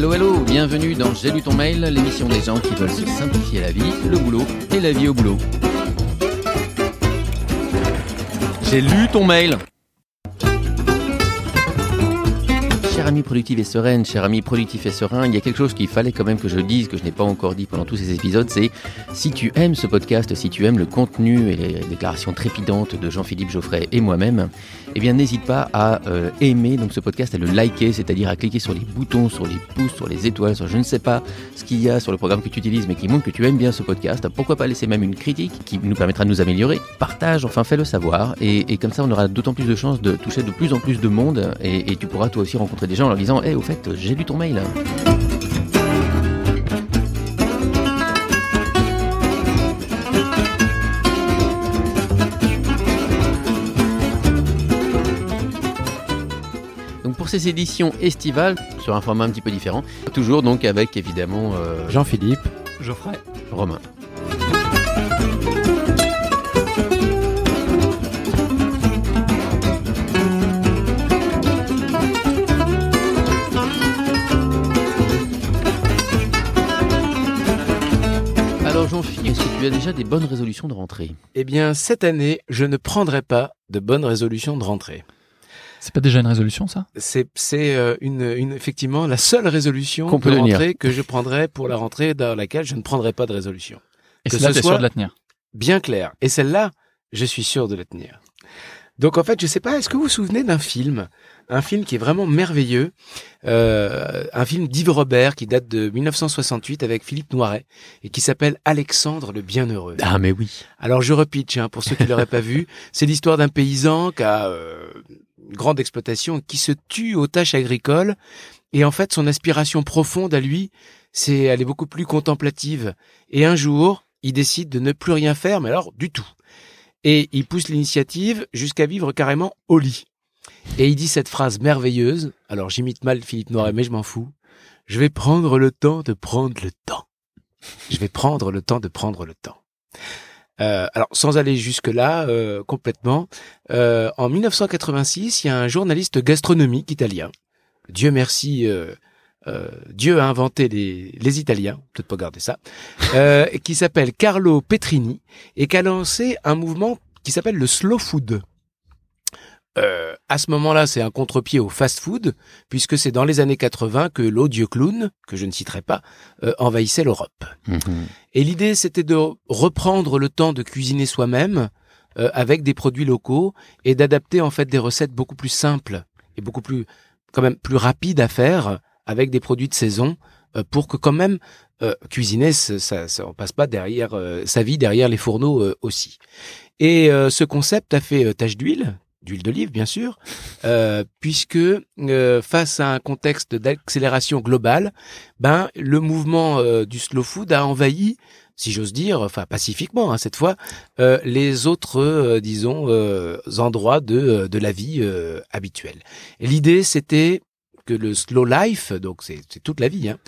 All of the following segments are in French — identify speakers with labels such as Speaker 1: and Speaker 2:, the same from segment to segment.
Speaker 1: Hello, hello, bienvenue dans J'ai lu ton mail, l'émission des gens qui veulent se simplifier la vie, le boulot et la vie au boulot. J'ai lu ton mail ami productif et cher ami productif et serein, il y a quelque chose qu'il fallait quand même que je dise, que je n'ai pas encore dit pendant tous ces épisodes, c'est si tu aimes ce podcast, si tu aimes le contenu et les déclarations trépidantes de Jean-Philippe Geoffrey et moi-même, eh bien n'hésite pas à euh, aimer donc ce podcast, à le liker, c'est-à-dire à cliquer sur les boutons, sur les pouces, sur les étoiles, sur je ne sais pas ce qu'il y a sur le programme que tu utilises, mais qui montre que tu aimes bien ce podcast. Pourquoi pas laisser même une critique qui nous permettra de nous améliorer Partage, enfin fais-le savoir, et, et comme ça on aura d'autant plus de chances de toucher de plus en plus de monde, et, et tu pourras toi aussi rencontrer des gens en leur disant Hé, au fait, j'ai lu ton mail. Donc pour ces éditions estivales, sur un format un petit peu différent, toujours donc avec évidemment euh,
Speaker 2: Jean-Philippe.
Speaker 3: Geoffrey.
Speaker 1: Romain. Jean-Philippe, est-ce que tu as déjà des bonnes résolutions de rentrée
Speaker 2: Eh bien, cette année, je ne prendrai pas de bonnes résolutions de rentrée.
Speaker 3: C'est pas déjà une résolution, ça?
Speaker 2: C'est c'est euh, une, une effectivement la seule résolution
Speaker 1: Qu'on peut
Speaker 2: de
Speaker 1: tenir.
Speaker 2: rentrée que je prendrai pour la rentrée dans laquelle je ne prendrai pas de résolution.
Speaker 3: Et
Speaker 2: Que
Speaker 3: c'est là,
Speaker 2: ce
Speaker 3: sûr de la tenir?
Speaker 2: Bien clair. Et celle-là, je suis sûr de la tenir. Donc en fait, je sais pas, est-ce que vous vous souvenez d'un film Un film qui est vraiment merveilleux, euh, un film d'Yves Robert qui date de 1968 avec Philippe Noiret et qui s'appelle Alexandre le Bienheureux.
Speaker 1: Ah mais oui.
Speaker 2: Alors je repitch, hein, pour ceux qui l'auraient pas vu, c'est l'histoire d'un paysan qui a euh, une grande exploitation, qui se tue aux tâches agricoles, et en fait son aspiration profonde à lui, c'est elle est beaucoup plus contemplative. Et un jour, il décide de ne plus rien faire, mais alors du tout. Et il pousse l'initiative jusqu'à vivre carrément au lit. Et il dit cette phrase merveilleuse. Alors j'imite mal Philippe Noiret, mais je m'en fous. Je vais prendre le temps de prendre le temps. Je vais prendre le temps de prendre le temps. Euh, alors, sans aller jusque-là euh, complètement, euh, en 1986, il y a un journaliste gastronomique italien. Dieu merci, euh, euh, Dieu a inventé les, les Italiens, peut-être pas garder ça, euh, qui s'appelle Carlo Petrini et qui a lancé un mouvement qui s'appelle le slow food. Euh, à ce moment-là, c'est un contre-pied au fast-food, puisque c'est dans les années 80 que l'odieux clown, que je ne citerai pas, euh, envahissait l'Europe.
Speaker 1: Mhm.
Speaker 2: Et l'idée, c'était de reprendre le temps de cuisiner soi-même euh, avec des produits locaux et d'adapter en fait des recettes beaucoup plus simples et beaucoup plus, quand même, plus rapides à faire avec des produits de saison euh, pour que quand même euh, cuisiner, ça, ça, on passe pas derrière euh, sa vie derrière les fourneaux euh, aussi. Et euh, ce concept a fait tache d'huile, d'huile d'olive bien sûr, euh, puisque euh, face à un contexte d'accélération globale, ben le mouvement euh, du slow food a envahi, si j'ose dire, enfin pacifiquement hein, cette fois, les autres, disons, endroits de de la vie habituelle. L'idée c'était que le slow life, donc c'est toute la vie, hein,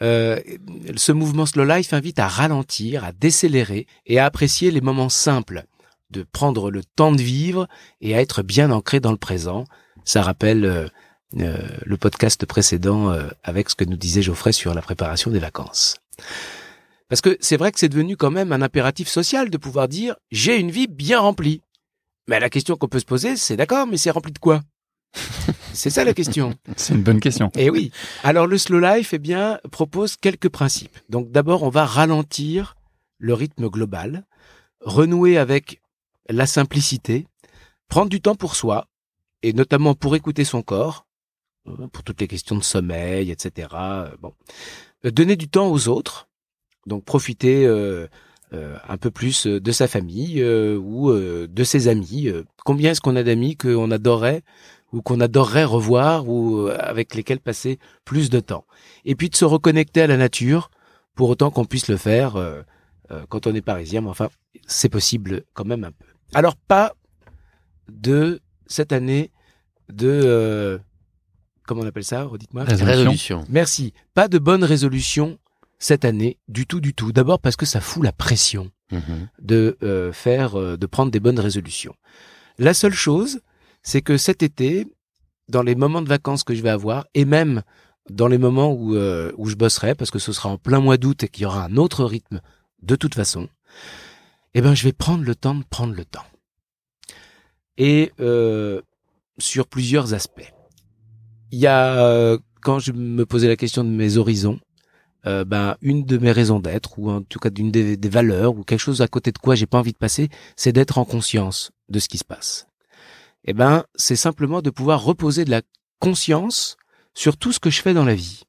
Speaker 2: ce mouvement slow life invite à ralentir, à décélérer et à apprécier les moments simples, de prendre le temps de vivre et à être bien ancré dans le présent. Ça rappelle euh, euh, le podcast précédent euh, avec ce que nous disait Geoffrey sur la préparation des vacances. Parce que c'est vrai que c'est devenu quand même un impératif social de pouvoir dire j'ai une vie bien remplie. Mais la question qu'on peut se poser, c'est d'accord, mais c'est rempli de quoi? C'est ça la question.
Speaker 3: C'est une bonne question.
Speaker 2: Eh oui. Alors le slow life, eh bien, propose quelques principes. Donc d'abord, on va ralentir le rythme global, renouer avec la simplicité, prendre du temps pour soi, et notamment pour écouter son corps, euh, pour toutes les questions de sommeil, etc. euh, Euh, donner du temps aux autres, donc profiter un peu plus de sa famille ou de ses amis. Combien est-ce qu'on a d'amis qu'on adorait ou qu'on adorerait revoir ou avec lesquels passer plus de temps? Et puis de se reconnecter à la nature, pour autant qu'on puisse le faire quand on est parisien, mais enfin, c'est possible quand même un peu. Alors pas de cette année de euh, comment on appelle ça Redites-moi.
Speaker 3: Résolution.
Speaker 1: Résolution.
Speaker 2: Merci. Pas de bonne résolution cette année du tout du tout. D'abord parce que ça fout la pression
Speaker 1: Mhm.
Speaker 2: de euh, faire, euh, de prendre des bonnes résolutions. La seule chose, c'est que cet été, dans les moments de vacances que je vais avoir, et même dans les moments où, euh, où je bosserai, parce que ce sera en plein mois d'août et qu'il y aura un autre rythme de toute façon, eh ben, je vais prendre le temps de prendre le temps. Et euh, sur plusieurs aspects. Il y a, euh, quand je me posais la question de mes horizons, euh, ben, une de mes raisons d'être, ou en tout cas d'une des, valeurs, ou quelque chose à côté de quoi j'ai pas envie de passer, c'est d'être en conscience de ce qui se passe. Eh ben, c'est simplement de pouvoir reposer de la conscience sur tout ce que je fais dans la vie.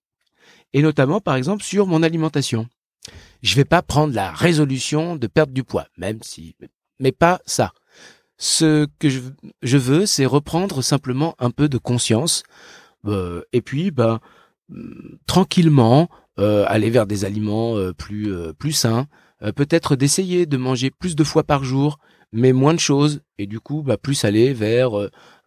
Speaker 2: Et notamment, par exemple, sur mon alimentation. Je vais pas prendre la résolution de perdre du poids, même si, mais pas ça. Ce que je, je veux, c'est reprendre simplement un peu de conscience, euh, et puis, bah, tranquillement, euh, aller vers des aliments euh, plus euh, plus sains, euh, peut-être d'essayer de manger plus de fois par jour, mais moins de choses, et du coup, bah, plus aller vers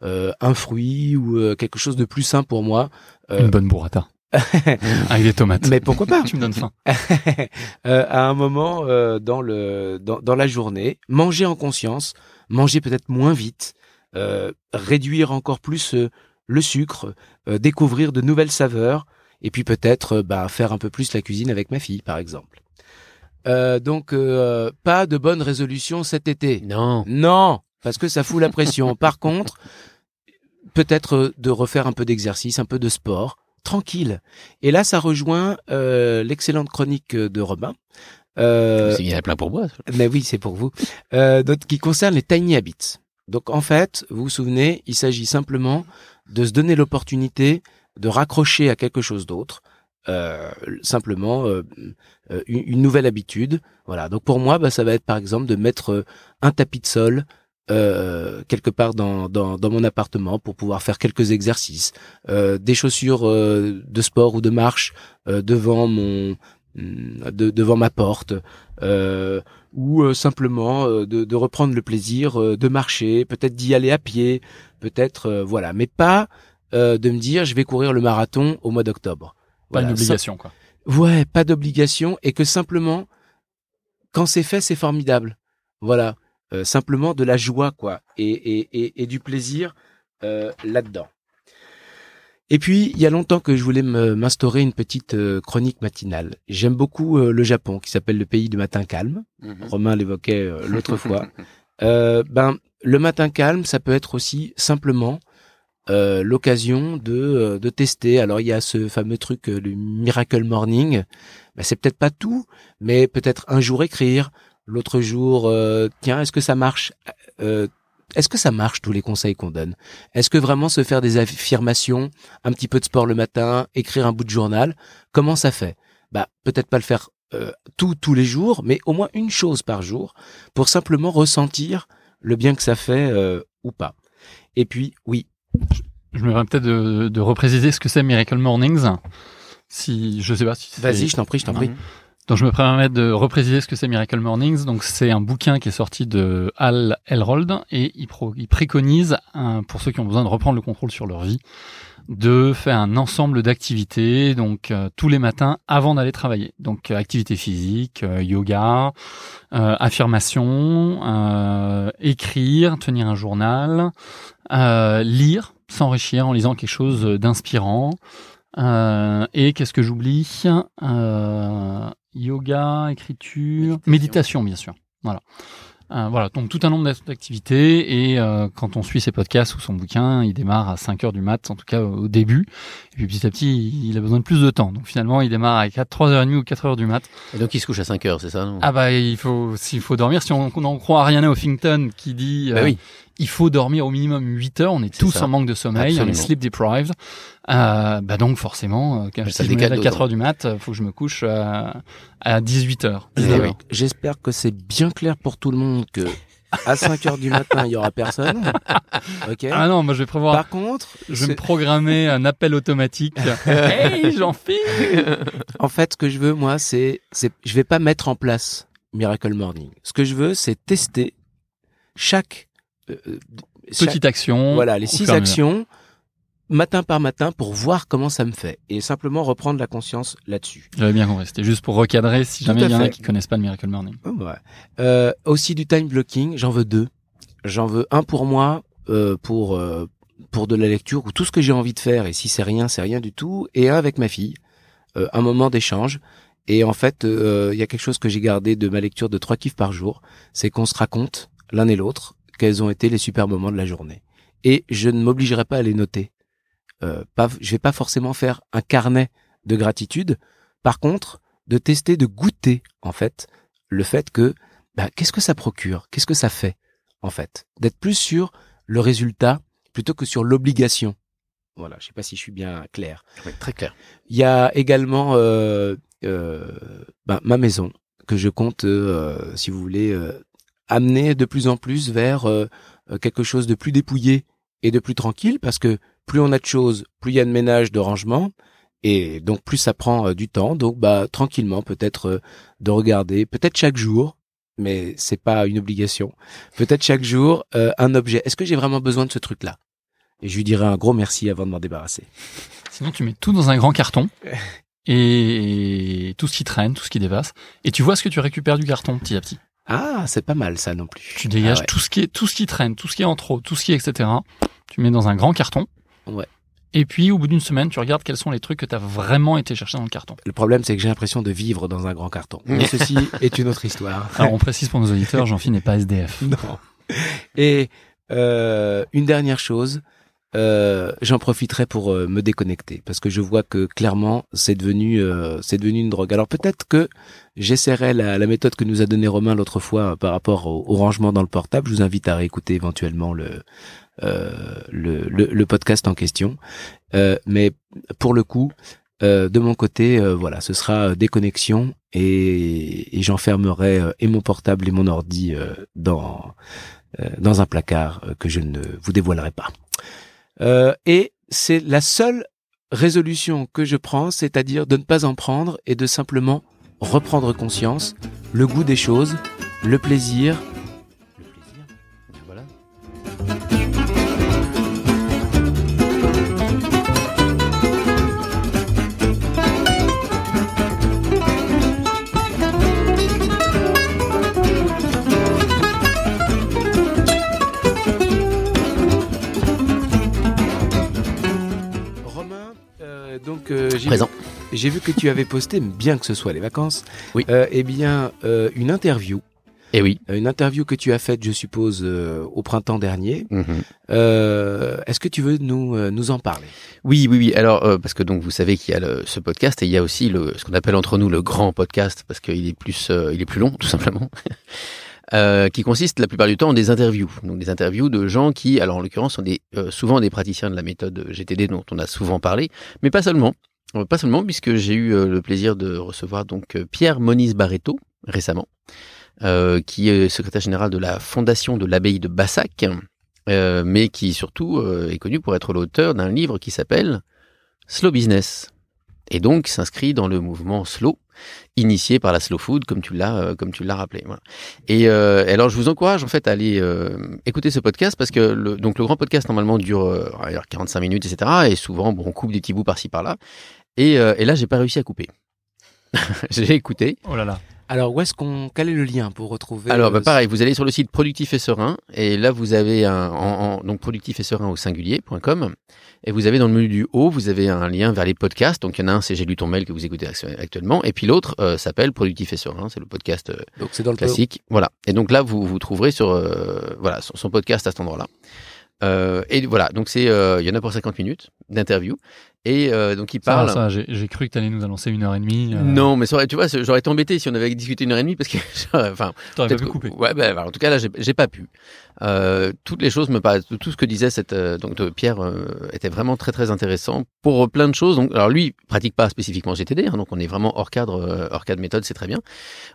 Speaker 2: un fruit ou quelque chose de plus sain pour moi.
Speaker 3: Une bonne burrata. Avec des tomates.
Speaker 2: Mais pourquoi pas
Speaker 3: Tu me donnes faim.
Speaker 2: à un moment dans le dans, dans la journée, manger en conscience, manger peut-être moins vite, réduire encore plus le sucre, découvrir de nouvelles saveurs, et puis peut-être bah, faire un peu plus la cuisine avec ma fille, par exemple. Euh, donc euh, pas de bonne résolution cet été.
Speaker 1: Non.
Speaker 2: Non, parce que ça fout la pression. Par contre, peut-être de refaire un peu d'exercice, un peu de sport, tranquille. Et là, ça rejoint euh, l'excellente chronique de Robin.
Speaker 1: Euh, il y en a plein pour moi.
Speaker 2: Mais oui, c'est pour vous. Euh, donc, qui concerne les tiny habits. Donc en fait, vous vous souvenez, il s'agit simplement de se donner l'opportunité de raccrocher à quelque chose d'autre, euh, simplement euh, euh, une, une, nouvelle habitude. Voilà. Donc pour moi, bah, ça va être par exemple de mettre euh, un tapis de sol euh, quelque part dans, dans, dans, mon appartement pour pouvoir faire quelques exercices, euh, des chaussures de sport ou de marche devant mon de, devant ma porte, ou simplement de, de, reprendre le plaisir de marcher, peut-être d'y aller à pied, peut-être voilà, mais pas euh, de me dire je vais courir le marathon au mois d'octobre.
Speaker 3: Pas voilà. une obligation, quoi.
Speaker 2: Ouais, pas d'obligation et que simplement, quand c'est fait, c'est formidable. Voilà, euh, simplement de la joie, quoi, et, et, et, et du plaisir euh, là-dedans. Et puis, il y a longtemps que je voulais m'instaurer une petite euh, chronique matinale. J'aime beaucoup euh, le Japon, qui s'appelle le pays du matin calme. Mm-hmm. Romain l'évoquait l'autre fois. ben, le matin calme, ça peut être aussi simplement euh, l'occasion de, euh, de tester. Alors il y a ce fameux truc, euh, le Miracle Morning. Ben, c'est peut-être pas tout, mais peut-être un jour écrire, l'autre jour, tiens, est-ce que ça marche Est-ce que ça marche tous les conseils qu'on donne? Est-ce que vraiment se faire des affirmations, un petit peu de sport le matin, écrire un bout de journal, comment ça fait? Bah peut-être pas le faire euh, tout tous les jours, mais au moins une chose par jour pour simplement ressentir le bien que ça fait euh, ou pas. Et puis oui,
Speaker 3: je me permets peut-être de, de repréciser ce que c'est Miracle Mornings. Si je sais pas si.
Speaker 2: Vas-y, je t'en prie, je t'en prie.
Speaker 3: Donc je me permets de repréciser ce que c'est Miracle Mornings. Donc c'est un bouquin qui est sorti de Al Elrold et il, préconise, pour ceux qui ont besoin de reprendre le contrôle sur leur vie, de faire un ensemble d'activités, donc euh, tous les matins avant d'aller travailler. Donc euh, activité physique, euh, yoga, affirmation, écrire, tenir un journal, lire, s'enrichir en lisant quelque chose d'inspirant. et qu'est-ce que j'oublie? Yoga, écriture, méditation. méditation, bien sûr. Voilà. Euh, voilà, donc tout un nombre d'activités et euh, quand on suit ses podcasts ou son bouquin, il démarre à 5 heures du mat, en tout cas au début. Et puis petit à petit, il a besoin de plus de temps. Donc finalement, il démarre à 4, 3h30 ou 4 heures du mat.
Speaker 1: Et donc il se couche à 5 heures, c'est ça non?
Speaker 3: Ah bah il faut s'il faut dormir, si on, on en croit à Ariana Huffington qui dit
Speaker 1: bah oui
Speaker 3: il faut dormir au minimum 8 heures. On est, est tous ça. en manque de sommeil, Absolument. on est sleep deprived. Euh, bah donc forcément, quand si je me lève à 4 heures du mat, faut que je me couche à, à 18 heures.
Speaker 2: Oui. J'espère que c'est bien clair pour tout le monde que à 5 heures du matin, il y aura personne. Ok.
Speaker 3: Ah non, moi je vais prévoir.
Speaker 2: Par contre,
Speaker 3: je vais me programmer un appel automatique. hey, j'en fais.
Speaker 2: en fait, ce que je veux, moi, c'est, c'est, je vais pas mettre en place Miracle Morning. Ce que je veux, c'est tester chaque
Speaker 3: euh, chaque, petite action.
Speaker 2: Voilà, les six actions matin par matin pour voir comment ça me fait et simplement reprendre la conscience là-dessus.
Speaker 3: J'avais bien compris. C'était juste pour recadrer si jamais il y en a qui connaissent pas le Miracle Morning.
Speaker 2: Oh, ouais. euh, aussi du time blocking, j'en veux deux. J'en veux un pour moi, euh, pour pour de la lecture ou tout ce que j'ai envie de faire et si c'est rien c'est rien du tout et un avec ma fille euh, un moment d'échange et en fait euh, il y a quelque chose que j'ai gardé de ma lecture de trois kiffs par jour c'est qu'on se raconte l'un et l'autre quels ont été les super moments de la journée et je ne m'obligerai pas à les noter euh, pas je vais pas forcément faire un carnet de gratitude par contre de tester de goûter en fait le fait que bah, qu'est-ce que ça procure? Qu'est-ce que ça fait en fait? D'être plus sur le résultat plutôt que sur l'obligation. Voilà, je sais pas si je suis bien clair.
Speaker 1: Oui, très clair.
Speaker 2: Il y a également euh, euh, ben, ma maison que je compte, euh, si vous voulez, amener de plus en plus vers euh, quelque chose de plus dépouillé et de plus tranquille, parce que plus on a de choses, plus il y a de ménage, de rangement, et donc plus ça prend euh, du temps. Donc bah tranquillement, peut-être euh, de regarder, peut-être chaque jour, mais c'est pas une obligation. Peut-être chaque jour euh, un objet. Est-ce que j'ai vraiment besoin de ce truc-là? Et je lui dirai un gros merci avant de m'en débarrasser.
Speaker 3: Sinon, tu mets tout dans un grand carton et tout ce qui traîne, tout ce qui dépasse, et tu vois ce que tu récupères du carton petit à petit.
Speaker 2: Ah, c'est pas mal ça non plus.
Speaker 3: Tu dégages
Speaker 2: Ah ouais.
Speaker 3: tout ce qui est, tout ce qui traîne, tout ce qui est en trop, tout ce qui est etc. Tu mets dans un grand carton.
Speaker 2: Ouais.
Speaker 3: Et puis, au bout d'une semaine, tu regardes quels sont les trucs que tu as vraiment été chercher dans le carton.
Speaker 2: Le problème, c'est que j'ai l'impression de vivre dans un grand carton.
Speaker 1: Mm.
Speaker 2: Mais ceci est une autre histoire.
Speaker 3: Alors, on précise pour nos auditeurs, Jean-Philippe n'est pas SDF.
Speaker 2: Non. Et euh, une dernière chose, euh, j'en profiterai pour euh, me déconnecter parce que je vois que clairement c'est devenu euh, c'est devenu une drogue. Alors peut-être que j'essaierai la, la méthode que nous a donnée Romain l'autre fois euh, par rapport au, rangement dans le portable. Je vous invite à réécouter éventuellement le le, le, le podcast en question. Mais pour le coup, de mon côté, voilà, ce sera déconnexion et, et j'enfermerai et mon portable et mon ordi dans dans un placard que je ne vous dévoilerai pas. Euh, et c'est la seule résolution que je prends, c'est-à-dire de ne pas en prendre et de simplement reprendre conscience, le goût des choses, le plaisir. Euh, donc euh, j'ai vu que tu avais posté, bien que ce soit les vacances,
Speaker 1: Oui.
Speaker 2: euh, eh bien, euh, une interview,
Speaker 1: Et oui.
Speaker 2: Euh, une interview que tu as faite, je suppose, au printemps dernier.
Speaker 1: Mhm.
Speaker 2: Euh, Est-ce que tu veux nous nous en parler?
Speaker 1: Oui, oui, oui. Alors, parce que donc vous savez qu'il y a le, ce podcast et il y a aussi le, ce qu'on appelle entre nous le grand podcast parce qu'il est plus, il est plus long, tout simplement, euh, qui consiste la plupart du temps en des interviews. Donc des interviews de gens qui, alors en l'occurrence, sont des, euh, souvent des praticiens de la méthode GTD dont on a souvent parlé, mais pas seulement. Euh, Pas seulement, puisque j'ai eu euh, le plaisir de recevoir donc euh, Pierre Moniz Barreto récemment, euh, qui est secrétaire général de la fondation de l'abbaye de Bassac, euh, mais qui surtout est connu pour être l'auteur d'un livre qui s'appelle Slow Business, et donc s'inscrit dans le mouvement slow, initié par la slow food, comme tu l'as, euh, comme tu l'as rappelé. Voilà. Et euh, alors, je vous encourage en fait à aller euh, écouter ce podcast parce que le, donc le grand podcast normalement dure euh, alors, 45 minutes, etc. Et souvent, bon, on coupe des petits bouts par-ci par-là. Et, euh, et là, j'ai pas réussi à couper. j'ai écouté.
Speaker 3: Oh là là.
Speaker 2: Alors, où est-ce qu'on quel est le lien pour retrouver
Speaker 1: Alors, bah,
Speaker 2: euh,
Speaker 1: pareil, vous allez sur le site Productif et Serein, et là, vous avez un, en, en- donc productif et serein au singulier.com, et vous avez dans le menu du haut, vous avez un lien vers les podcasts. Donc, il y en a un, c'est J'ai lu ton mail que vous écoutez actuellement, et puis l'autre euh, s'appelle Productif et Serein, c'est le podcast euh,
Speaker 2: Donc c'est dans le
Speaker 1: classique. Voilà. Et donc là, vous vous trouverez sur euh, voilà son, son podcast à cet endroit-là. Euh, et voilà, donc c'est euh, il y en a pour 50 minutes d'interview et euh, donc il
Speaker 3: Ça,
Speaker 1: parle.
Speaker 3: ça, j'ai j'ai cru que tu allais nous annoncer une heure et demie. euh,
Speaker 1: Non, mais ça aurait- tu vois, j'aurais été embêté si on avait discuté une heure et demie parce que, enfin, peut-être
Speaker 3: couper.
Speaker 1: Ouais, ben, voilà, en tout cas là, j'ai j'ai pas pu. Euh, toutes les choses me paraissent, tout ce que disait cette euh, donc de Pierre euh, était vraiment très très intéressant pour plein de choses. Donc, alors lui pratique pas spécifiquement GTD, hein, donc on est vraiment hors cadre, euh, hors cadre méthode, c'est très bien.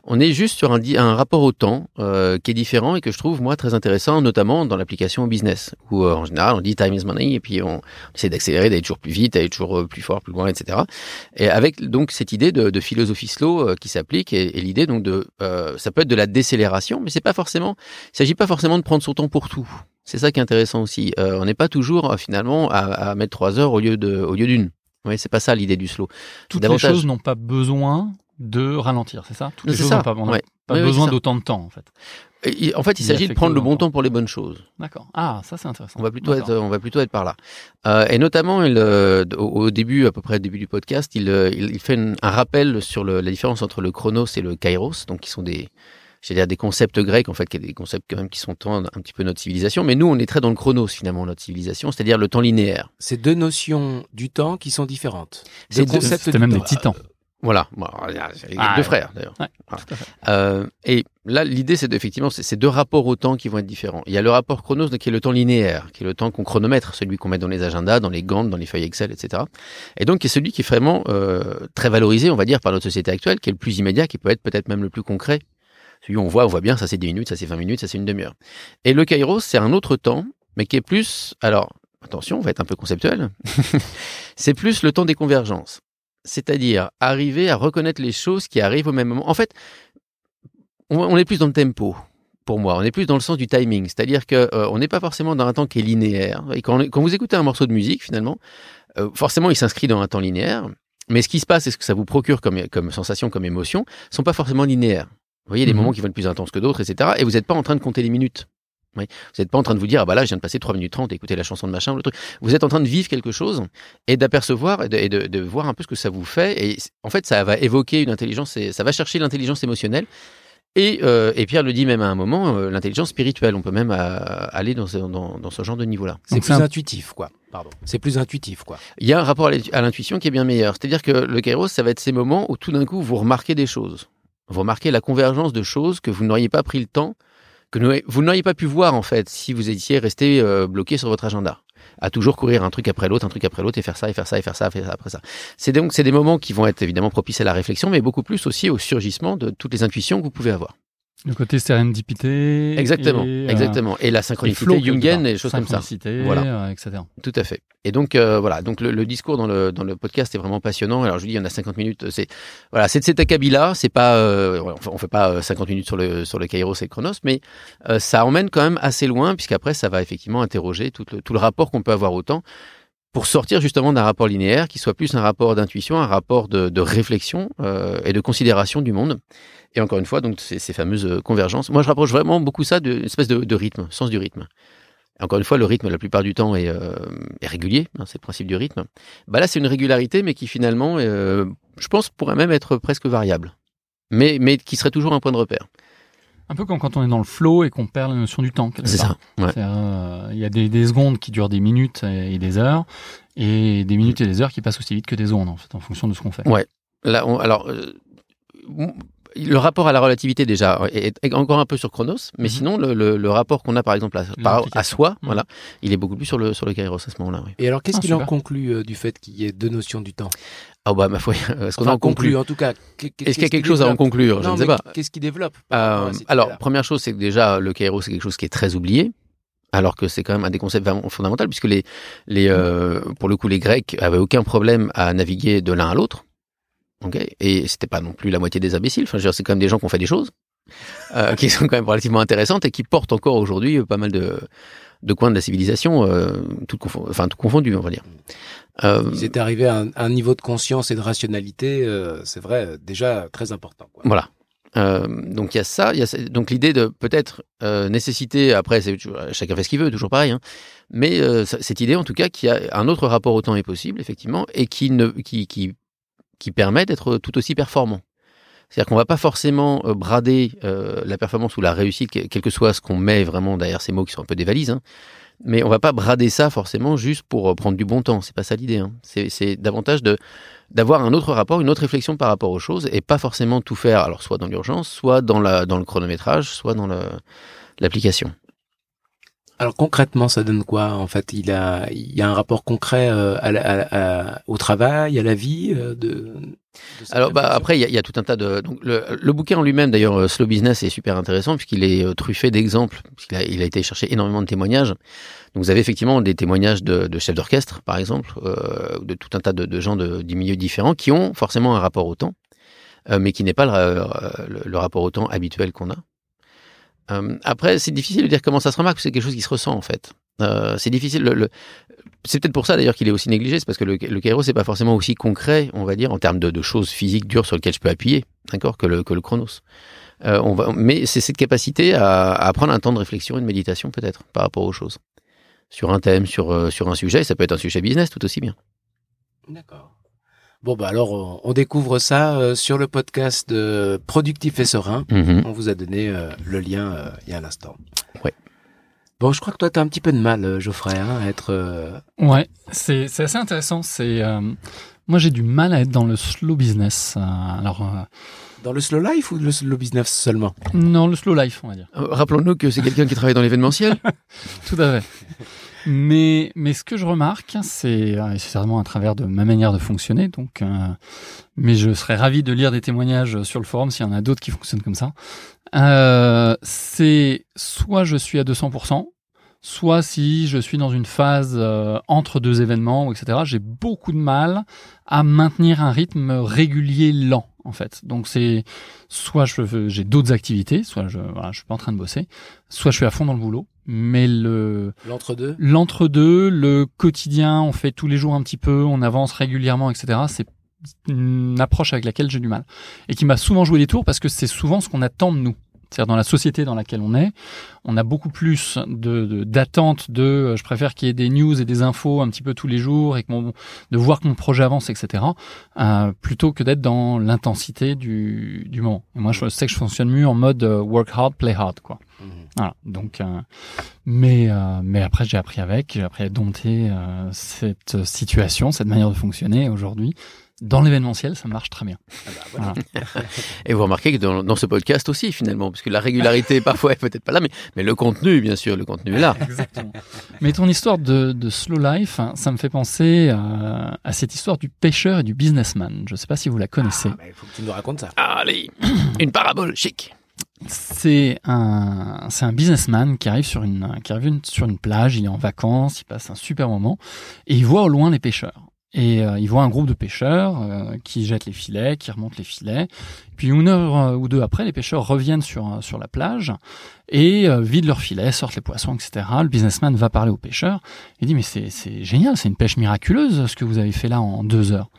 Speaker 1: On est juste sur un, un rapport au temps euh, qui est différent et que je trouve moi très intéressant, notamment dans l'application au business, où euh, en général on dit time is money et puis on, essaie d'accélérer, d'aller toujours plus vite, d'aller toujours euh, plus fort, plus loin, etc. Et avec donc cette idée de, de philosophie slow euh, qui s'applique et, et l'idée donc de, euh, ça peut être de la décélération, mais c'est pas forcément, il s'agit pas forcément de prendre son temps pour tout. C'est ça qui est intéressant aussi. Euh, on n'est pas toujours euh, finalement à, à mettre trois heures au lieu de, au lieu d'une. Oui, c'est pas ça l'idée du slow.
Speaker 3: Toutes
Speaker 1: davantage-
Speaker 3: les choses n'ont pas besoin de ralentir, c'est ça? Toutes
Speaker 1: Non,
Speaker 3: les choses n'ont pas,
Speaker 1: ouais. Oui,
Speaker 3: besoin d'autant de temps, en fait.
Speaker 1: Et- En fait, il
Speaker 3: Il
Speaker 1: s'agit de prendre le bon temps pour les bonnes choses.
Speaker 3: D'accord. Ah, ça c'est intéressant.
Speaker 1: On va plutôt être, on va plutôt être par là. Euh, et notamment, il, euh, au, début, à peu près au début du podcast, il, il, il fait une- un rappel sur le, la différence entre le chronos et le kairos, donc qui sont des, j'allais dire des concepts grecs en fait, qui sont des concepts quand même qui sont un, un petit peu notre civilisation. Mais nous, on est très dans le chronos finalement, notre civilisation, c'est-à-dire le temps linéaire.
Speaker 2: C'est deux notions du temps qui sont différentes.
Speaker 1: C'est
Speaker 2: Deux
Speaker 1: deux-
Speaker 2: concepts
Speaker 3: C'était
Speaker 2: du
Speaker 3: même des titans.
Speaker 1: Voilà, bon, alors, il y a-
Speaker 3: Ah,
Speaker 1: deux
Speaker 3: ouais.
Speaker 1: frères d'ailleurs.
Speaker 3: Ouais,
Speaker 1: Voilà. Euh, et là, l'idée, c'est de- effectivement, c'est c'est deux rapports au temps qui vont être différents. Il y a le rapport chronos, donc, qui est le temps linéaire, qui est le temps qu'on chronomètre, celui qu'on met dans les agendas, dans les gantes, dans les feuilles Excel, etc. Et donc, qui est celui qui est vraiment euh, très valorisé, on va dire, par notre société actuelle, qui est le plus immédiat, qui peut être peut-être même le plus concret. Celui où on voit, on voit bien, ça c'est 10 minutes, ça c'est 20 minutes, ça c'est une demi-heure. Et le kairos, c'est un autre temps, mais qui est plus, alors, attention, on va être un peu conceptuel, c'est plus le temps des convergences. C'est-à-dire arriver à reconnaître les choses qui arrivent au même moment. En fait, on, est plus dans le tempo pour moi. On est plus dans le sens du timing, c'est-à-dire que euh, on n'est pas forcément dans un temps qui est linéaire. Et quand vous écoutez un morceau de musique, finalement, euh, forcément, il s'inscrit dans un temps linéaire. Mais ce qui se passe et ce que ça vous procure comme, comme sensation, comme émotion, sont pas forcément linéaires. Vous voyez, des
Speaker 3: Mhm.
Speaker 1: moments qui vont être plus intenses que d'autres, etc. Et vous n'êtes pas en train de compter les minutes. Oui. Vous n'êtes pas en train de vous dire, ah bah là, je viens de passer 3 minutes 30 à écouter la chanson de machin ou le truc. Vous êtes en train de vivre quelque chose et d'apercevoir et, de, et de- de voir un peu ce que ça vous fait. Et en fait, ça va évoquer une intelligence, et ça va chercher l'intelligence émotionnelle. Et, euh, et Pierre le dit même à un moment, euh, l'intelligence spirituelle. On peut même euh, aller dans ce, dans, dans ce genre de niveau-là.
Speaker 2: C'est plus
Speaker 3: un-
Speaker 2: intuitif, quoi. Pardon. C'est plus intuitif, quoi.
Speaker 1: Il y a un rapport à l'intuition qui est bien meilleur. C'est-à-dire que le kairos, ça va être ces moments où tout d'un coup, vous remarquez des choses. Vous remarquez la convergence de choses que vous n'auriez pas pris le temps, que vous n'auriez- pas pu voir, en fait, si vous étiez resté euh, bloqué sur votre agenda. À toujours courir un truc après l'autre, un truc après l'autre, et faire ça, et faire ça, et faire ça, et faire ça après ça. C'est donc, c'est des moments qui vont être évidemment propices à la réflexion, mais beaucoup plus aussi au surgissement de toutes les intuitions que vous pouvez avoir.
Speaker 3: Le côté sérendipité.
Speaker 1: Exactement,
Speaker 3: et, euh,
Speaker 1: exactement. Et la
Speaker 3: et
Speaker 1: synchronicité
Speaker 3: quelque
Speaker 1: jungienne et des choses comme ça.
Speaker 3: Synchronicité,
Speaker 1: Voilà.
Speaker 3: euh, etc.
Speaker 1: Tout à fait. Et donc euh, voilà, donc le, le discours dans le dans le podcast est vraiment passionnant. Alors je vous dis, il y en a 50 minutes. C'est voilà, c'est de cet acabit-là. C'est pas, euh, on fait- pas euh, 50 minutes sur le sur le Kairos et le Chronos, mais euh, ça emmène quand même assez loin, puisqu'après ça va effectivement interroger tout le tout le rapport qu'on peut avoir au temps pour sortir justement d'un rapport linéaire qui soit plus un rapport d'intuition, un rapport de, réflexion euh, et de considération du monde. Et encore une fois, donc ces, ces fameuses euh, convergences. Moi, je rapproche vraiment beaucoup ça d'une espèce de, de rythme, sens du rythme. Encore une fois, le rythme, la plupart du temps, est, euh, est régulier. hein, c'est le principe du rythme. Bah là, c'est une régularité, mais qui finalement, euh, je pense, pourrait même être presque variable. Mais, mais qui serait toujours un point de repère.
Speaker 3: Un peu comme quand on est dans le flow et qu'on perd la notion du temps.
Speaker 1: C'est ça. Ouais.
Speaker 3: Euh, Il y a des, des secondes qui durent des minutes et, et des heures, et des minutes et des heures qui passent aussi vite que des secondes, en fait, en fonction de ce qu'on fait.
Speaker 1: Ouais. Là, on- alors, euh, le rapport à la relativité déjà est, encore un peu sur Chronos, mais
Speaker 3: Mhm.
Speaker 1: sinon le, le- le rapport qu'on a par exemple à, par- à
Speaker 3: L'implication.
Speaker 1: soi,
Speaker 3: Mhm.
Speaker 1: voilà, il est beaucoup plus sur le sur le Kairos à ce moment-là. Oui.
Speaker 2: Et alors, qu'est-ce
Speaker 3: Ah,
Speaker 2: qu'il en conclut euh, du fait qu'il y ait deux notions du temps?
Speaker 1: Ah bah ma foi, est-ce qu'on
Speaker 2: Enfin,
Speaker 1: en conclut?
Speaker 2: en tout cas.
Speaker 1: Est-ce qu'il y a quelque chose à en conclure? Je ne sais pas.
Speaker 2: Qu'est-ce qu'il développe
Speaker 1: Euh, alors, première chose, c'est que déjà, le Kairos, c'est quelque chose qui est très oublié, alors que c'est quand même un des concepts fondamentaux, puisque les, les, euh, pour le coup, les Grecs avaient aucun problème à naviguer de l'un à l'autre. Ok Et c'était pas non plus la moitié des imbéciles. Enfin, c'est quand même des gens qui ont fait des choses, euh, qui sont quand même relativement intéressantes et qui portent encore aujourd'hui euh, pas mal de, de coins de la civilisation, euh, tout, confo- enfin, tout confondu, on va dire. Euh,
Speaker 2: Ils étaient arrivés à un, un niveau de conscience et de rationalité, c'est vrai, déjà très important. Quoi.
Speaker 1: Voilà. Euh, donc il y a ça, y a donc l'idée de peut-être euh, nécessiter après chacun fait ce qu'il veut toujours pareil, hein, mais euh, cette idée en tout cas qu'il y a un autre rapport au temps est possible effectivement et qui ne qui qui qui permet d'être tout aussi performant. C'est-à-dire qu'on va pas forcément euh, brader euh, la performance ou la réussite, quel que soit ce qu'on met vraiment derrière ces mots qui sont un peu des valises, hein, mais on va pas brader ça forcément juste pour euh, prendre du bon temps. C'est pas ça l'idée. Hein. C'est davantage de d'avoir un autre rapport, une autre réflexion par rapport aux choses et pas forcément tout faire, alors soit dans l'urgence, soit dans, la, dans le chronométrage, soit dans l'application.
Speaker 2: Alors concrètement, ça donne quoi En fait, il a, il y a un rapport concret euh, à la- à- à- au travail, à la vie euh, de.
Speaker 1: Alors bah, après, il y, a- il y a tout un tas de... Donc, le, le bouquin en lui-même, d'ailleurs, euh, Slow Business, est super intéressant puisqu'il est euh, truffé d'exemples, puisqu'il a, il a été chercher énormément de témoignages. Donc vous avez effectivement des témoignages de, de chefs d'orchestre, par exemple, euh, de tout un tas de, de gens de, du milieu différents qui ont forcément un rapport au temps, euh, mais qui n'est pas le, le- le rapport au temps habituel qu'on a. Euh, après, c'est difficile de dire comment ça se remarque, c'est quelque chose qui se ressent en fait. Euh, c'est difficile. Le, le- C'est peut-être pour ça d'ailleurs qu'il est aussi négligé, c'est parce que le, le Kairos c'est pas forcément aussi concret, on va dire, en termes de, choses physiques dures sur lesquelles je peux appuyer, d'accord, que le, que le Chronos. Euh, on va, mais c'est cette capacité à, à prendre un temps de réflexion de méditation peut-être par rapport aux choses. Sur un thème, sur, sur un sujet, ça peut être un sujet business tout aussi bien.
Speaker 2: D'accord. Bon, bah alors, on, on découvre ça euh, sur le podcast de Productif et Serein.
Speaker 1: Mhm.
Speaker 2: On vous a donné euh, le lien euh, il y a un instant.
Speaker 1: Ouais.
Speaker 2: Bon, je crois que toi, tu as un petit peu de mal, euh, Geoffrey, hein, à être... euh,
Speaker 3: Ouais, c'est c'est assez intéressant. C'est euh, moi j'ai du mal à être dans le slow business. Euh, alors euh,
Speaker 2: dans le slow life ou le slow business seulement?
Speaker 3: Non, le slow life, on va dire.
Speaker 1: Euh, Rappelons-nous que c'est quelqu'un qui travaille dans l'événementiel.
Speaker 3: Tout à fait. Mais, mais ce que je remarque, c'est euh, certainement à travers de ma manière de fonctionner. Donc, euh, mais je serais ravi de lire des témoignages sur le forum s'il y en a d'autres qui fonctionnent comme ça. Euh, c'est soit je suis à 200%, soit si je suis dans une phase euh, entre deux événements, etc. J'ai beaucoup de mal à maintenir un rythme régulier lent, en fait. Donc c'est soit j'ai d'autres activités, soit je voilà, je suis pas en train de bosser, soit je suis à fond dans le boulot. Mais le
Speaker 2: L'entre-deux
Speaker 3: l'entre-deux, le quotidien, on fait tous les jours un petit peu, on avance régulièrement, etc. C'est une approche avec laquelle j'ai du mal et qui m'a souvent joué des tours parce que c'est souvent ce qu'on attend de nous. C'est-à-dire dans la société dans laquelle on est, on a beaucoup plus de de- d'attentes de, euh, je préfère qu'il y ait des news et des infos un petit peu tous les jours et que mon, de voir que mon projet avance, etc. euh, plutôt que d'être dans l'intensité du du moment. Et moi, je sais que je fonctionne mieux en mode euh, work hard, play hard, quoi.
Speaker 2: Mhm.
Speaker 3: Voilà. Donc, euh, mais euh, mais après j'ai appris avec, j'ai appris à dompter euh, cette situation, cette manière de fonctionner. Aujourd'hui, dans l'événementiel, ça marche très bien.
Speaker 2: Ah bah, voilà.
Speaker 1: Et vous remarquez que dans, dans ce podcast aussi, finalement, parce que la régularité parfois est peut-être pas là, mais, mais le contenu, bien sûr, le contenu est là.
Speaker 3: Exactement. mais ton histoire de, de slow life, hein, ça me fait penser à, à cette histoire du pêcheur et du businessman. Je ne sais pas si vous la connaissez.
Speaker 2: Ah, bah, il faut que tu nous racontes ça.
Speaker 1: Allez, une parabole chic.
Speaker 3: C'est un, c'est un businessman qui arrive sur une, qui arrive une- sur une plage, il est en vacances, il passe un super moment, et il voit au loin les pêcheurs. Et euh, il voit un groupe de pêcheurs euh, qui jettent les filets, qui remontent les filets. Puis une heure euh, ou deux après, les pêcheurs reviennent sur, euh, sur la plage et euh, vident leurs filets, sortent les poissons, etc. Le businessman va parler aux pêcheurs et dit mais c'est, génial, c'est une pêche miraculeuse ce que vous avez fait là en deux heures.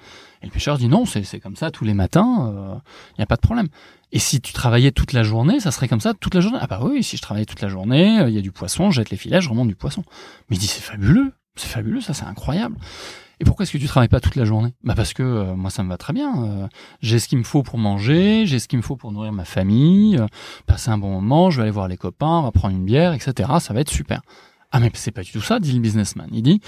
Speaker 3: Et le pêcheur dit non, c'est, c'est comme ça tous les matins, il n'y a pas de problème. Et si tu travaillais toute la journée, ça serait comme ça toute la journée. Ah bah oui, si je travaillais toute la journée, euh, il y a du poisson, je jette les filets, je remonte du poisson. Mais il dit c'est fabuleux, c'est fabuleux, ça c'est incroyable. Et pourquoi est-ce que tu travailles pas toute la journée? Bah parce que euh, moi ça me va très bien. euh, j'ai ce qu'il me faut pour manger, j'ai ce qu'il me faut pour nourrir ma famille, euh, passer un bon moment, je vais aller voir les copains, on va prendre une bière, etc. Ça va être super. Ah mais c'est pas du tout ça, dit le businessman. Il dit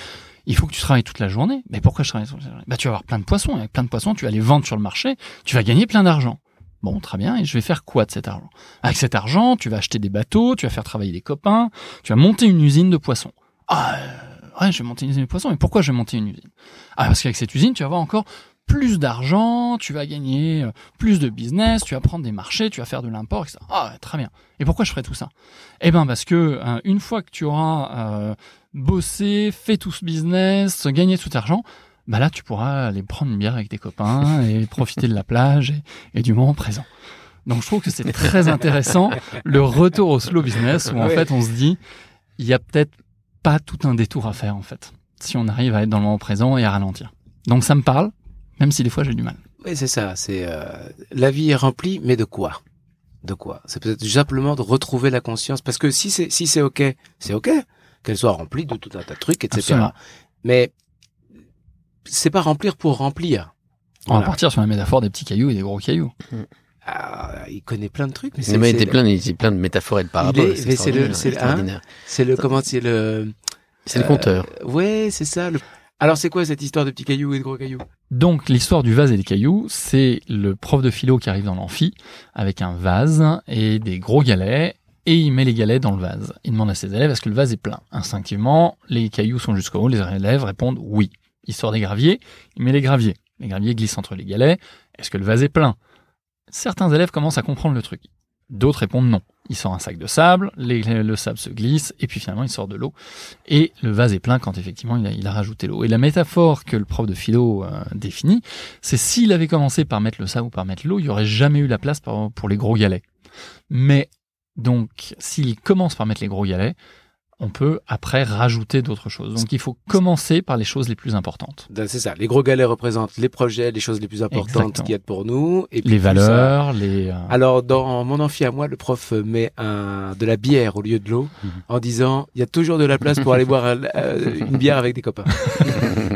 Speaker 3: il faut que tu travailles toute la journée. Mais pourquoi je travaille toute la journée? Bah tu vas avoir plein de poissons, et avec plein de poissons, tu vas les vendre sur le marché, tu vas gagner plein d'argent. Bon, très bien, et je vais faire quoi de cet argent? Avec cet argent, tu vas acheter des bateaux, tu vas faire travailler des copains, tu vas monter une usine de poissons. Ah, euh, ouais, je vais monter une usine de poissons, mais pourquoi je vais monter une usine? Ah, parce qu'avec cette usine, tu vas avoir encore plus d'argent, tu vas gagner euh, plus de business, tu vas prendre des marchés, tu vas faire de l'import, etc. Ah, très bien. Et pourquoi je ferai tout ça? Eh ben, parce que euh, une fois que tu auras euh, bossé, fait tout ce business, gagné tout cet argent, bah là, tu pourras aller prendre une bière avec tes copains et profiter de la plage et, et du moment présent. Donc, je trouve que c'est très intéressant le retour au slow business où en fait, on se dit, il y a peut-être pas tout un détour à faire en fait, si on arrive à être dans le moment présent et à ralentir. Donc, ça me parle, même si des fois j'ai du mal.
Speaker 2: Oui, c'est ça. C'est euh, la vie est remplie, mais de quoi? De quoi? C'est peut-être simplement de retrouver la conscience, parce que si c'est si c'est ok, c'est ok qu'elle soit remplie de tout un tas de trucs, etc.
Speaker 3: Absolument.
Speaker 2: Mais c'est pas remplir pour remplir.
Speaker 3: On va partir sur la métaphore des petits cailloux et des gros cailloux.
Speaker 2: Ah, il connaît plein de trucs, mais
Speaker 1: C'est mais
Speaker 2: c'est
Speaker 1: il plein, il plein de métaphores et de paraboles.
Speaker 2: c'est le- hein c'est le comment c'est le
Speaker 1: C'est le compteur.
Speaker 2: Euh, ouais, c'est ça. Le... Alors c'est quoi cette histoire de petits cailloux et de gros cailloux?
Speaker 3: Donc l'histoire du vase et des cailloux, c'est le prof de philo qui arrive dans l'amphi avec un vase et des gros galets et il met les galets dans le vase. Il demande à ses élèves est-ce que le vase est plein? Instinctivement, les cailloux sont jusqu'au haut, les élèves répondent oui. Il sort des graviers, il met les graviers. Les graviers glissent entre les galets. Est-ce que le vase est plein? Certains élèves commencent à comprendre le truc. D'autres répondent non. Il sort un sac de sable, le sable se glisse, et puis finalement il sort de l'eau. Et le vase est plein quand effectivement il a, il a rajouté l'eau. Et la métaphore que le prof de philo euh, définit, c'est s'il avait commencé par mettre le sable ou par mettre l'eau, il n'y aurait jamais eu la place pour, pour les gros galets. Mais donc, s'il commence par mettre les gros galets, on peut après rajouter d'autres choses. Donc il faut commencer par les choses les plus importantes.
Speaker 2: Ben, C'est ça. Les gros galets représentent les projets, les choses les plus importantes qu'il y a pour nous. Et puis
Speaker 3: Les valeurs, les... euh,
Speaker 2: Alors, dans mon amphi à moi, le prof met un, de la bière au lieu de l'eau
Speaker 1: Mhm.
Speaker 2: en disant il y a toujours de la place pour aller boire euh, une bière avec des copains.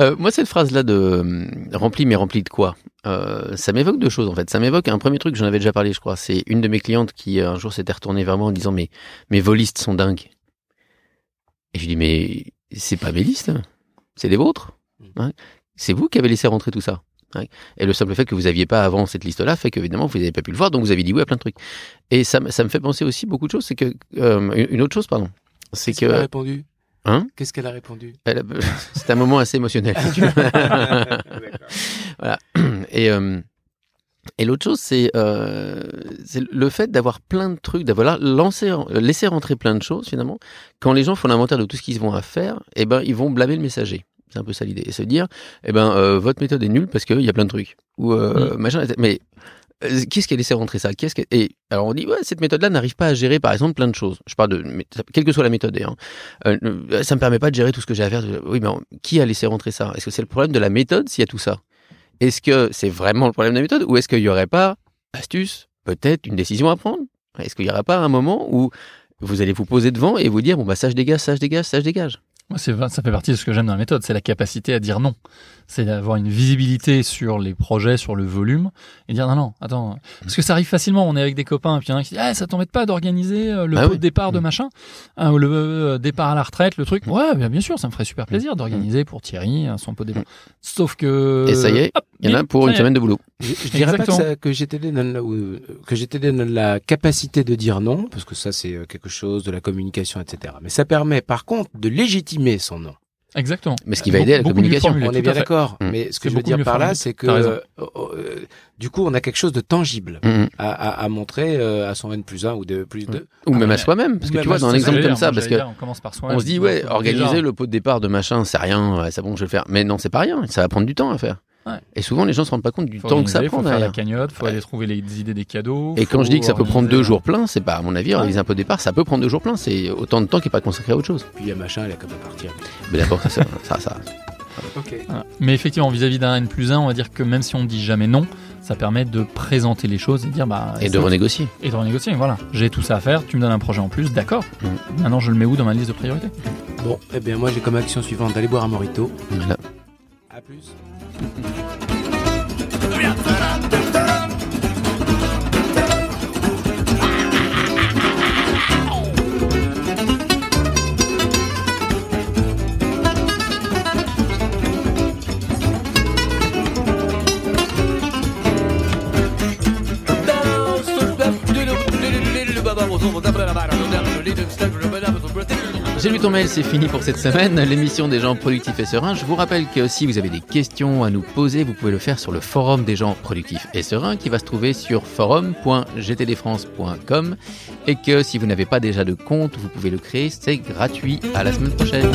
Speaker 1: Euh, moi, cette phrase-là de euh, rempli, mais rempli de quoi? Euh, Ça m'évoque deux choses en fait. Ça m'évoque un premier truc, j'en avais déjà parlé, je crois. C'est une de mes clientes qui un jour s'était retournée vers moi en disant mais mes volistes sont dingues. Et je lui dis mais c'est pas mes listes, c'est les vôtres. hein. C'est vous qui avez laissé rentrer tout ça. hein. Et le simple fait que vous aviez pas avant cette liste-là fait qu'évidemment vous n'avez pas pu le voir, donc vous avez dit oui à plein de trucs. Et ça, me- ça me fait penser aussi beaucoup de choses. C'est que euh, une autre chose, pardon, c'est que
Speaker 2: répondu?
Speaker 1: Hein
Speaker 2: Qu'est-ce qu'elle a répondu
Speaker 1: c'est un moment assez émotionnel. si. Voilà. Et, euh, et l'autre chose, c'est euh, c'est le fait d'avoir plein de trucs, d'avoir lancé, laissé rentrer plein de choses finalement. Quand les gens font l'inventaire de tout ce qu'ils vont à faire, eh ben ils vont blâmer le messager. C'est un peu ça l'idée. Et se dire, eh ben euh, votre méthode est nulle parce qu'il y a plein de trucs. Ou machin. Mais euh, qui est-ce qui a laissé rentrer ça? Qu'est-ce. Et alors on dit, ouais, cette méthode-là n'arrive pas à gérer, par exemple, plein de choses. Je parle de, quelle que soit la méthode, d'ailleurs. Euh, euh, ça me permet pas de gérer tout ce que j'ai à faire. Oui, mais qui a laissé rentrer ça? Est-ce que c'est le problème de la méthode s'il y a tout ça? Est-ce que c'est vraiment le problème de la méthode ou est-ce qu'il y aurait pas, astuce, peut-être une décision à prendre? Est-ce qu'il y aurait pas un moment où vous allez vous poser devant et vous dire, bon, bah, ça je dégage, ça je dégage, ça je dégage?
Speaker 3: Moi, ça fait partie de ce que j'aime dans la méthode, c'est la capacité à dire non. C'est d'avoir une visibilité sur les projets, sur le volume, et dire non, non, attends. Parce que ça arrive facilement, on est avec des copains, et puis il y en a qui dit, ah, ça t'embête pas d'organiser euh, le
Speaker 1: Ah
Speaker 3: pot
Speaker 1: oui.
Speaker 3: de départ de
Speaker 1: Mm.
Speaker 3: machin, hein, ou le euh, départ à la retraite, le truc. Ouais, bien, bien sûr, ça me ferait super plaisir d'organiser pour Thierry euh, son pot de départ. Sauf que...
Speaker 1: Et ça y est,
Speaker 3: hop,
Speaker 1: Il y en a pour une semaine de boulot.
Speaker 2: Je, je dirais pas que, ça- que j'étais dans, dans la capacité de dire non, parce que ça c'est euh, quelque chose de la communication, etc. Mais ça permet par contre de légitimer son non.
Speaker 3: Exactement.
Speaker 1: Mais ce qui va aider à la communication.
Speaker 3: formulé.
Speaker 2: On est bien d'accord.
Speaker 1: Mm.
Speaker 2: Mais ce que je veux dire par là, c'est que
Speaker 3: T'as raison.
Speaker 2: euh, euh, du coup on a quelque chose de tangible
Speaker 1: Mhm.
Speaker 2: à, à, à montrer euh, à son N plus 1 ou de plus 2.
Speaker 1: Ou
Speaker 3: Ah,
Speaker 1: même
Speaker 3: mais-
Speaker 1: à soi-même. Parce que tu vois, dans un exemple comme ça, parce que
Speaker 3: on commence par soi-même.
Speaker 1: On se dit, ouais, organiser le pot de départ de machin, c'est rien, ouais, c'est bon, je vais le faire. Mais non, c'est pas rien, ça va prendre du temps à faire.
Speaker 3: Ouais.
Speaker 1: Et souvent, les gens se rendent pas compte du
Speaker 3: faut
Speaker 1: temps que ça prend
Speaker 3: faut faire la cagnotte, faut
Speaker 1: Ouais.
Speaker 3: aller trouver les idées des cadeaux.
Speaker 1: Et quand je dis que ça peut prendre deux jours pleins, c'est pas, à mon avis, organiser un pot de départ, ça peut prendre deux jours pleins. C'est autant de temps qui est pas consacré à autre chose.
Speaker 2: Puis il y a machin, elle a comme à partir.
Speaker 1: Mais d'abord, ça, ça, ça, ça.
Speaker 2: Ok.
Speaker 3: Voilà. Mais effectivement, vis-à-vis d'un N plus 1, on va dire que même si on dit jamais non, ça permet de présenter les choses et de dire bah
Speaker 1: Et de renégocier.
Speaker 3: et de renégocier. Voilà, j'ai tout ça à faire, tu me donnes un projet en plus, d'accord.
Speaker 1: Mm.
Speaker 3: Maintenant, je le mets où dans ma liste de priorités?
Speaker 2: Bon, eh bien moi j'ai comme action suivante d'aller boire un morito.
Speaker 1: Voilà.
Speaker 2: À plus.
Speaker 1: Viacerate J'ai lu ton mail, c'est fini pour cette semaine. L'émission des gens productifs et sereins. Je vous rappelle que si vous avez des questions à nous poser, vous pouvez le faire sur le forum des gens productifs et sereins qui va se trouver sur forum.gtdfrance.com et que si vous n'avez pas déjà de compte, vous pouvez le créer. C'est gratuit. À la semaine prochaine.